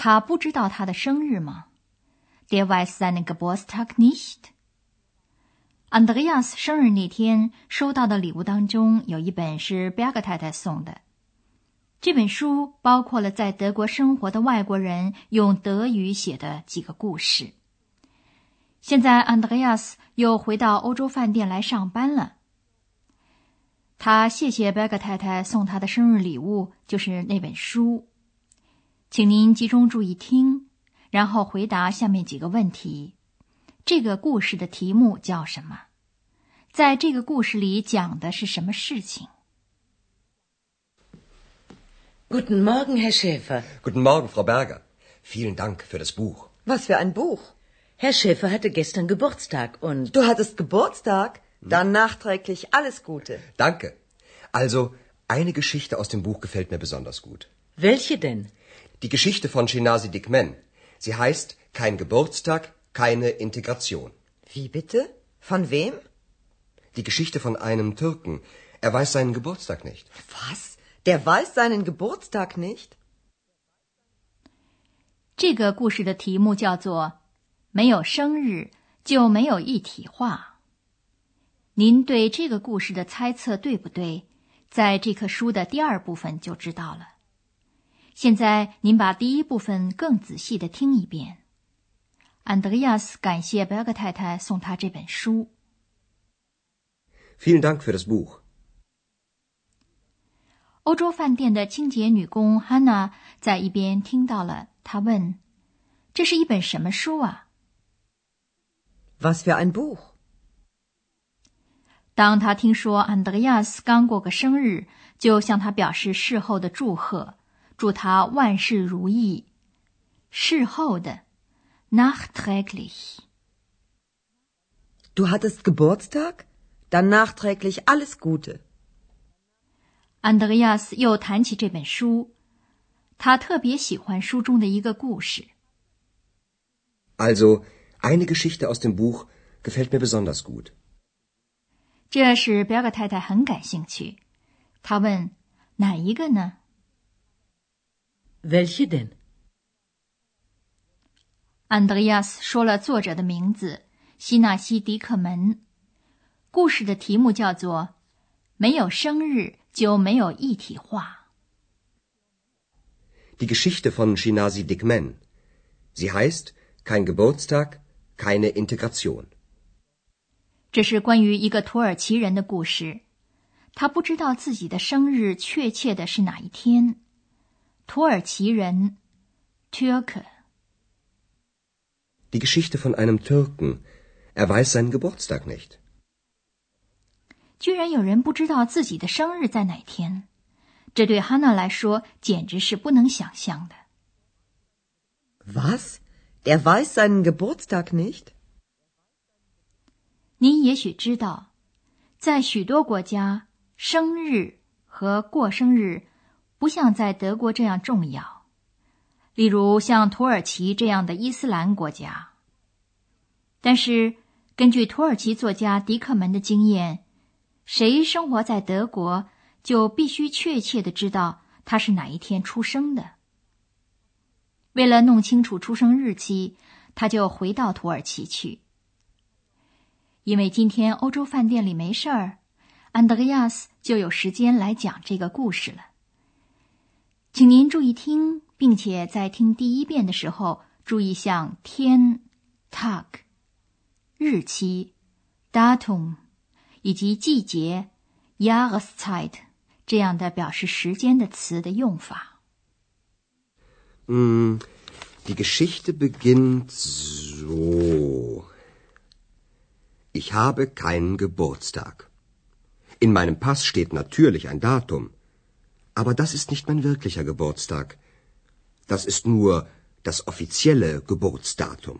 他不知道他的生日吗？Der weiß seinen Geburtstag nicht。Andreas 生日那天收到的礼物当中有一本是 Berg 太太送的。这本书包括了在德国生活的外国人用德语写的几个故事。现在 Andreas 又回到欧洲饭店来上班了。他谢谢 Berg 太太送他的生日礼物，就是那本书。请您集中注意听，然后回答下面几个问题。这个故事的题目叫什么？在这个故事里讲的是什么事情？Guten Morgen, Herr Schäfer. Guten Morgen, Frau Berger. Vielen Dank für das Buch. Was für ein Buch? Herr Schäfer hatte gestern Geburtstag und. Du hattest Geburtstag? Dann nachträglich alles Gute. Danke. Also, eine Geschichte aus dem Buch gefällt mir besonders gut. Welche denn? Die Geschichte von Shinasi Dikmen. Sie heißt Kein Geburtstag, keine Integration. Wie bitte? Von wem? Die Geschichte von einem Türken. Er weiß seinen Geburtstag nicht. Was? Der weiß seinen Geburtstag nicht? 这个故事的题目叫做“没有生日就没有一体化”。您对这个故事的猜测对不对？在这棵书的第二部分就知道了。 现在您把第一部分更仔细的听一遍。安德烈亚斯感谢贝格太太送他这本书。Vielen Dank für das Buch。欧洲饭店的清洁女工汉娜在一边听到了，她问：“这是一本什么书啊？”Was für ein Buch？当他听说安德烈亚斯刚过个生日，就向他表示事后的祝贺。祝他万事如意。事后的，nachträglich。Du hattest Geburtstag? Dann nachträglich alles Gute。安德烈亚斯又谈起这本书，他特别喜欢书中的一个故事。Also eine Geschichte aus dem Buch gefällt mir besonders gut。这使表格太太很感兴趣，她问：“哪一个呢？” Welche denn？安德烈亚斯说了作者的名字希纳西·迪克门。故事的题目叫做“没有生日就没有一体化”。Die Geschichte von Shinasi Dikmen. Sie heißt Kein Geburtstag, keine Integration. 这是关于一个土耳其人的故事。他不知道自己的生日确切的是哪一天。土耳其人，Türke。Die Geschichte von einem Türken. Er weiß seinen Geburtstag nicht. 居然有人不知道自己的生日在哪天，这对哈娜来说简直是不能想象的。Was? Der weiß seinen Geburtstag nicht? 您也许知道，在许多国家，生日和过生日。不像在德国这样重要，例如像土耳其这样的伊斯兰国家。但是，根据土耳其作家迪克门的经验，谁生活在德国，就必须确切的知道他是哪一天出生的。为了弄清楚出生日期，他就回到土耳其去。因为今天欧洲饭店里没事儿，安德烈亚斯就有时间来讲这个故事了。请您注意听，并且在听第一遍的时候，注意像天 （tag）、日期 （datum） 以及季节 （jahreszeit） 这样的表示时间的词的用法。嗯，die Geschichte beginnt so: Ich habe keinen Geburtstag. In meinem Pass steht natürlich ein Datum. Aber das ist nicht mein wirklicher Geburtstag. Das ist nur das offizielle Geburtsdatum.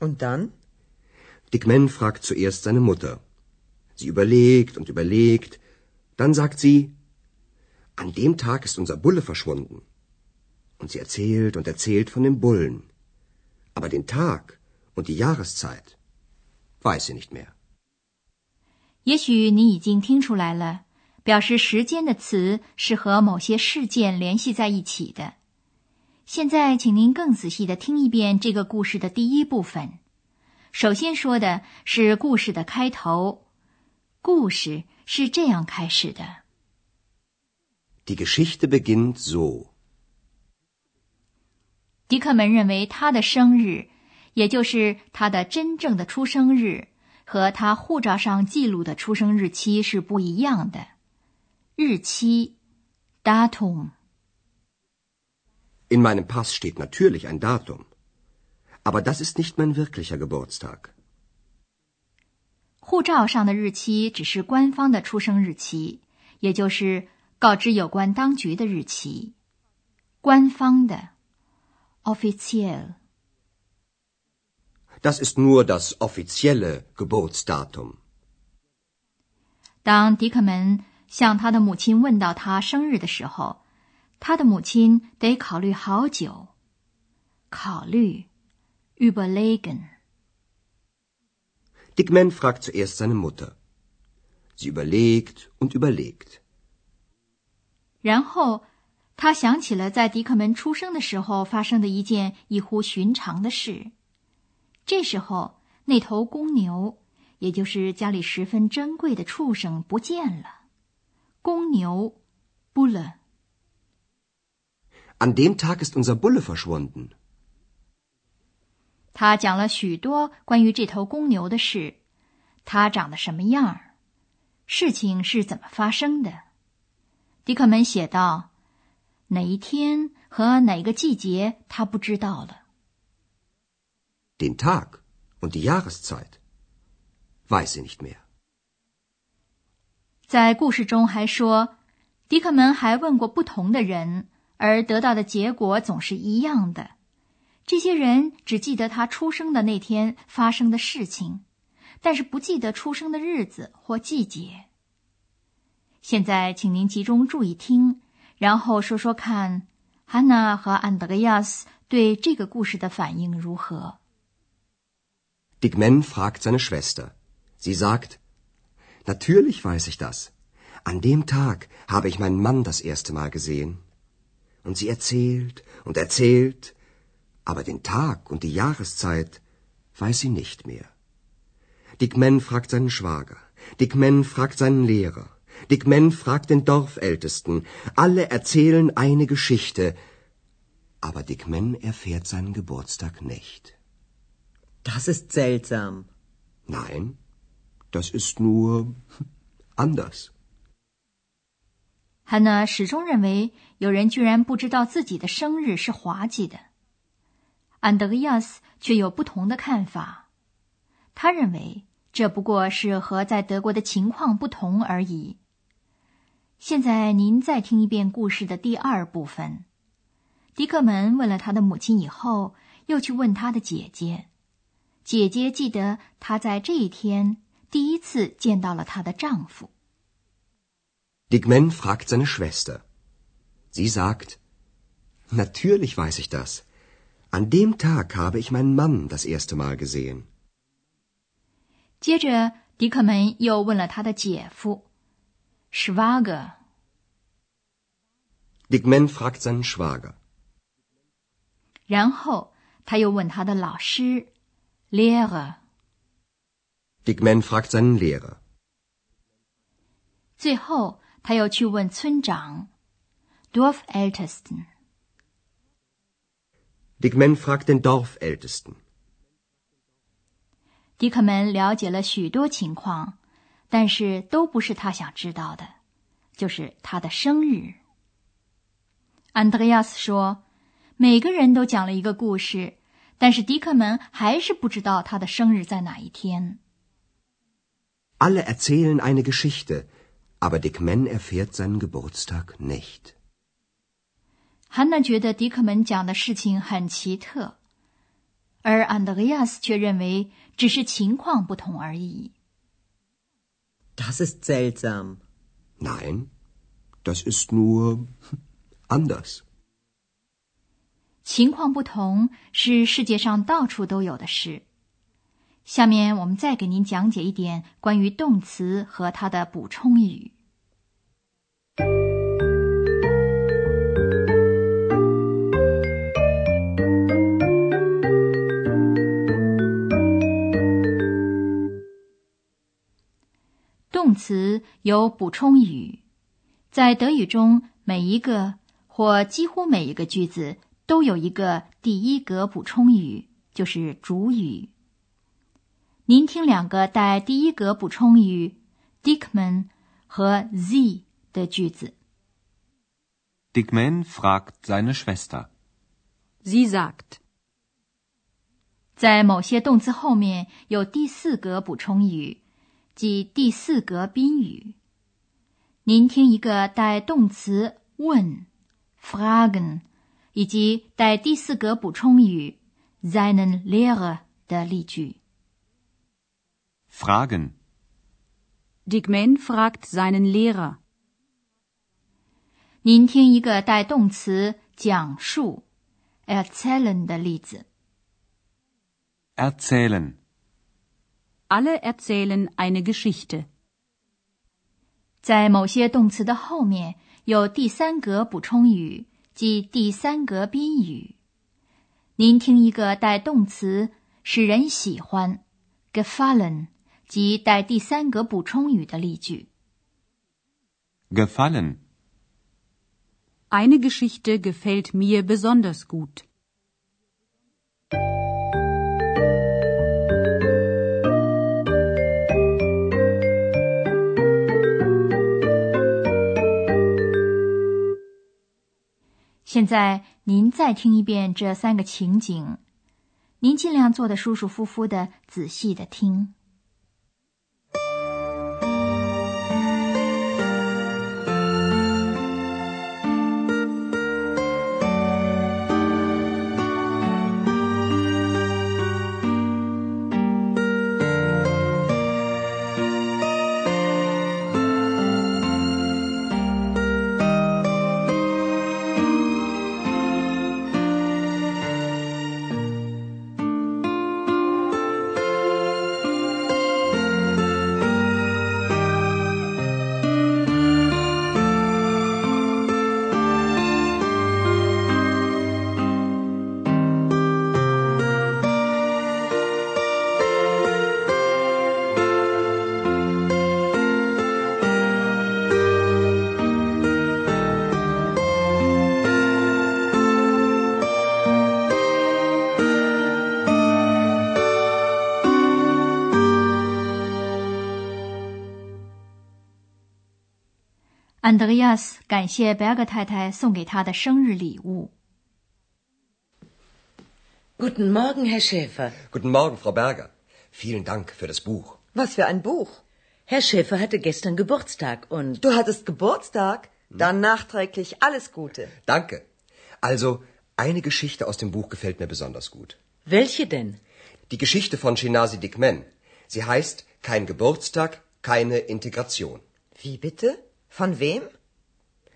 Und dann? Dick Man fragt zuerst seine Mutter. Sie überlegt und überlegt. Dann sagt sie, an dem Tag ist unser Bulle verschwunden. Und sie erzählt und erzählt von dem Bullen. Aber den Tag und die Jahreszeit weiß sie nicht mehr. 也许你已经听出来了， 表示时间的词是和某些事件联系在一起的。现在，请您更仔细的听一遍这个故事的第一部分。首先说的是故事的开头，故事是这样开始的：Die Geschichte beginnt so。迪克门认为他的生日，也就是他的真正的出生日。和他护照上记录的出生日期是不一样的。日期，Datum。In meinem Pass steht natürlich ein Datum, aber das ist nicht mein wirklicher Geburtstag. 护照上的日期只是官方的出生日期，也就是告知有关当局的日期，官方的，official。Das ist nur das offizielle Geburtsdatum. 当迪克门向他的母亲问到他生日的时候，他的母亲得考虑好久。考虑，überlegen。Dickman fragt zuerst seine Mutter. Sie überlegt und überlegt. 然后他想起了在迪克门出生的时候发生的一件异乎寻常的事。这时候，那头公牛，也就是家里十分珍贵的畜生，不见了。公牛，Bulle。An dem Tag ist unser Bulle verschwunden。他讲了许多关于这头公牛的事，它长得什么样儿，事情是怎么发生的。迪克门写道：“哪一天和哪个季节，他不知道了。” Den Tag und die Jahreszeit weiß sie nicht mehr。在故事中还说，迪克门还问过不同的人，而得到的结果总是一样的。这些人只记得他出生的那天发生的事情，但是不记得出生的日子或季节。现在，请您集中注意听，然后说说看，汉娜和安德烈亚斯对这个故事的反应如何。Dick Man fragt seine Schwester. Sie sagt, Natürlich weiß ich das. An dem Tag habe ich meinen Mann das erste Mal gesehen. Und sie erzählt und erzählt, aber den Tag und die Jahreszeit weiß sie nicht mehr. Dick Man fragt seinen Schwager. Dick Man fragt seinen Lehrer. Dick Man fragt den Dorfältesten. Alle erzählen eine Geschichte, aber Dick Man erfährt seinen Geburtstag nicht. Das ist seltsam. Nein, das ist nur anders. 汉娜始终认为有人居然不知道自己的生日是滑稽的。安德烈亚斯却有不同的看法，他认为这不过是和在德国的情况不同而已。现在您再听一遍故事的第二部分。迪克门问了他的母亲以后，又去问他的姐姐。姐姐记得，她在这一天第一次见到了她的丈夫。Dickman fragt seine Schwester. Sie sagt: Natürlich weiß ich das. An dem Tag habe ich meinen Mann das erste Mal gesehen. 接着，迪克门又问了他的姐夫，Schwager。Dickman fragt seinen Schwager. 然后他又问他的老师。Lehrer. Dickman fragt seinen Lehrer. 最后，他又去问村长，Dorfältesten. Dickman fragt den Dorfältesten. 迪克门了解了许多情况，但是都不是他想知道的，就是他的生日。安德烈亚斯说：“每个人都讲了一个故事。”但是迪克门还是不知道他的生日在哪一天。Alle erzählen eine Geschichte, aber Dick Man erfährt seinen Geburtstag nicht. 汉娜觉得迪克门讲的事情很奇特，而安德烈亚斯却认为只是情况不同而已。Das ist seltsam. Nein, das ist nur anders. 情况不同是世界上到处都有的事。下面我们再给您讲解一点关于动词和它的补充语。动词有补充语，在德语中，每一个或几乎每一个句子都有一个第一格补充语，就是主语。您听两个带第一格补充语 “Dickman” 和 “z” 的句子。Dickman fragt seine Schwester. Sie sagt. 在某些动词后面有第四格补充语，即第四格宾语。您听一个带动词“问 ”（fragen） 以及带第四格补充语 “seinen Lehrer” 的例句。Fragen. Dickman fragt seinen Lehrer. 您听一个带动词讲述 erzählen 的例子。Erzählen. Alle erzählen eine Geschichte. 在某些动词的后面有第三格补充语，即第三格宾语。您听一个带动词使人喜欢 gefallen，即带第三格补充语的例句。Gefallen. Eine Geschichte gefällt mir besonders gut. 现在您再听一遍这三个情景，您尽量坐得舒舒服服的，仔细的听。安德烈亚斯感谢贝格太太送给他的生日礼物。 Guten Morgen, Herr Schäfer. Guten Morgen, Frau Berger. Vielen Dank für das Buch. Was für ein Buch. Herr Schäfer hatte gestern Geburtstag und Du hattest Geburtstag? Dann nachträglich alles Gute. Danke. Also, eine Geschichte aus dem Buch gefällt mir besonders gut. welche denn? Die Geschichte von Shinasi Dickman. Sie heißt Kein Geburtstag, keine Integration. Wie bitte? Von wem?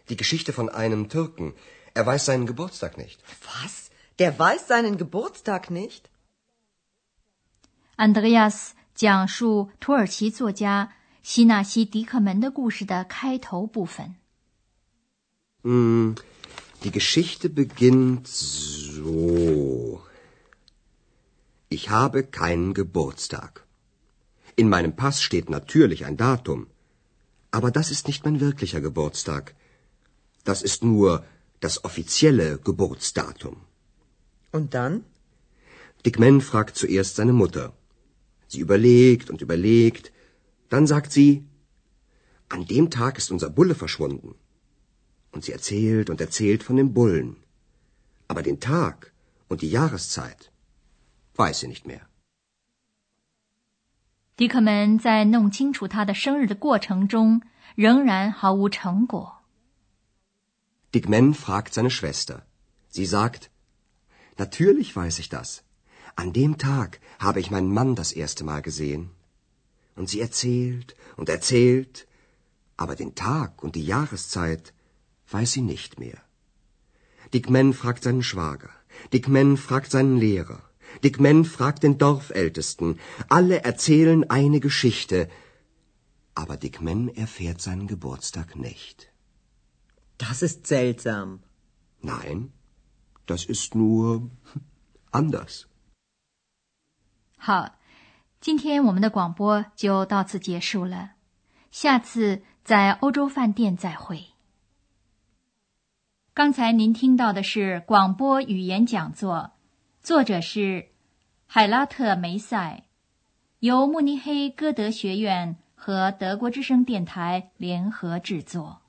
Die Geschichte von einem Türken. Er weiß seinen Geburtstag nicht. Was? Der weiß seinen Geburtstag nicht? 安德烈亚斯讲述土耳其作家希纳西·迪克门的故事的开头部分。 Hm, die Geschichte beginnt so. Ich habe keinen Geburtstag. In meinem Pass steht natürlich ein Datum. Aber das ist nicht mein wirklicher Geburtstag. Das ist nur das offizielle Geburtsdatum. Und dann? Dick Man fragt zuerst seine Mutter. Sie überlegt und überlegt. Dann sagt sie, an dem Tag ist unser Bulle verschwunden. Und sie erzählt und erzählt von dem Bullen. Aber den Tag und die Jahreszeit weiß sie nicht mehr. 迪克门在弄清楚他的生日的过程中，仍然毫无成果。 Dick Man fragt seine Schwester. Sie sagt, Natürlich weiß ich das. An dem Tag habe ich meinen Mann das erste Mal gesehen. Und sie erzählt und erzählt, aber den Tag und die Jahreszeit weiß sie nicht mehr. Dick Man fragt seinen Schwager, Dick Man fragt seinen Lehrer, Dick Man fragt den Dorfältesten, alle erzählen eine Geschichte, aber Dick Man erfährt seinen Geburtstag nicht. Das ist seltsam. Nein, das ist nur anders. 好，今天我们的广播就到此结束了，下次在欧洲饭店再会。刚才您听到的是广播语言讲座， 作者是海拉特梅塞，由慕尼黑歌德学院和德国之声电台联合制作。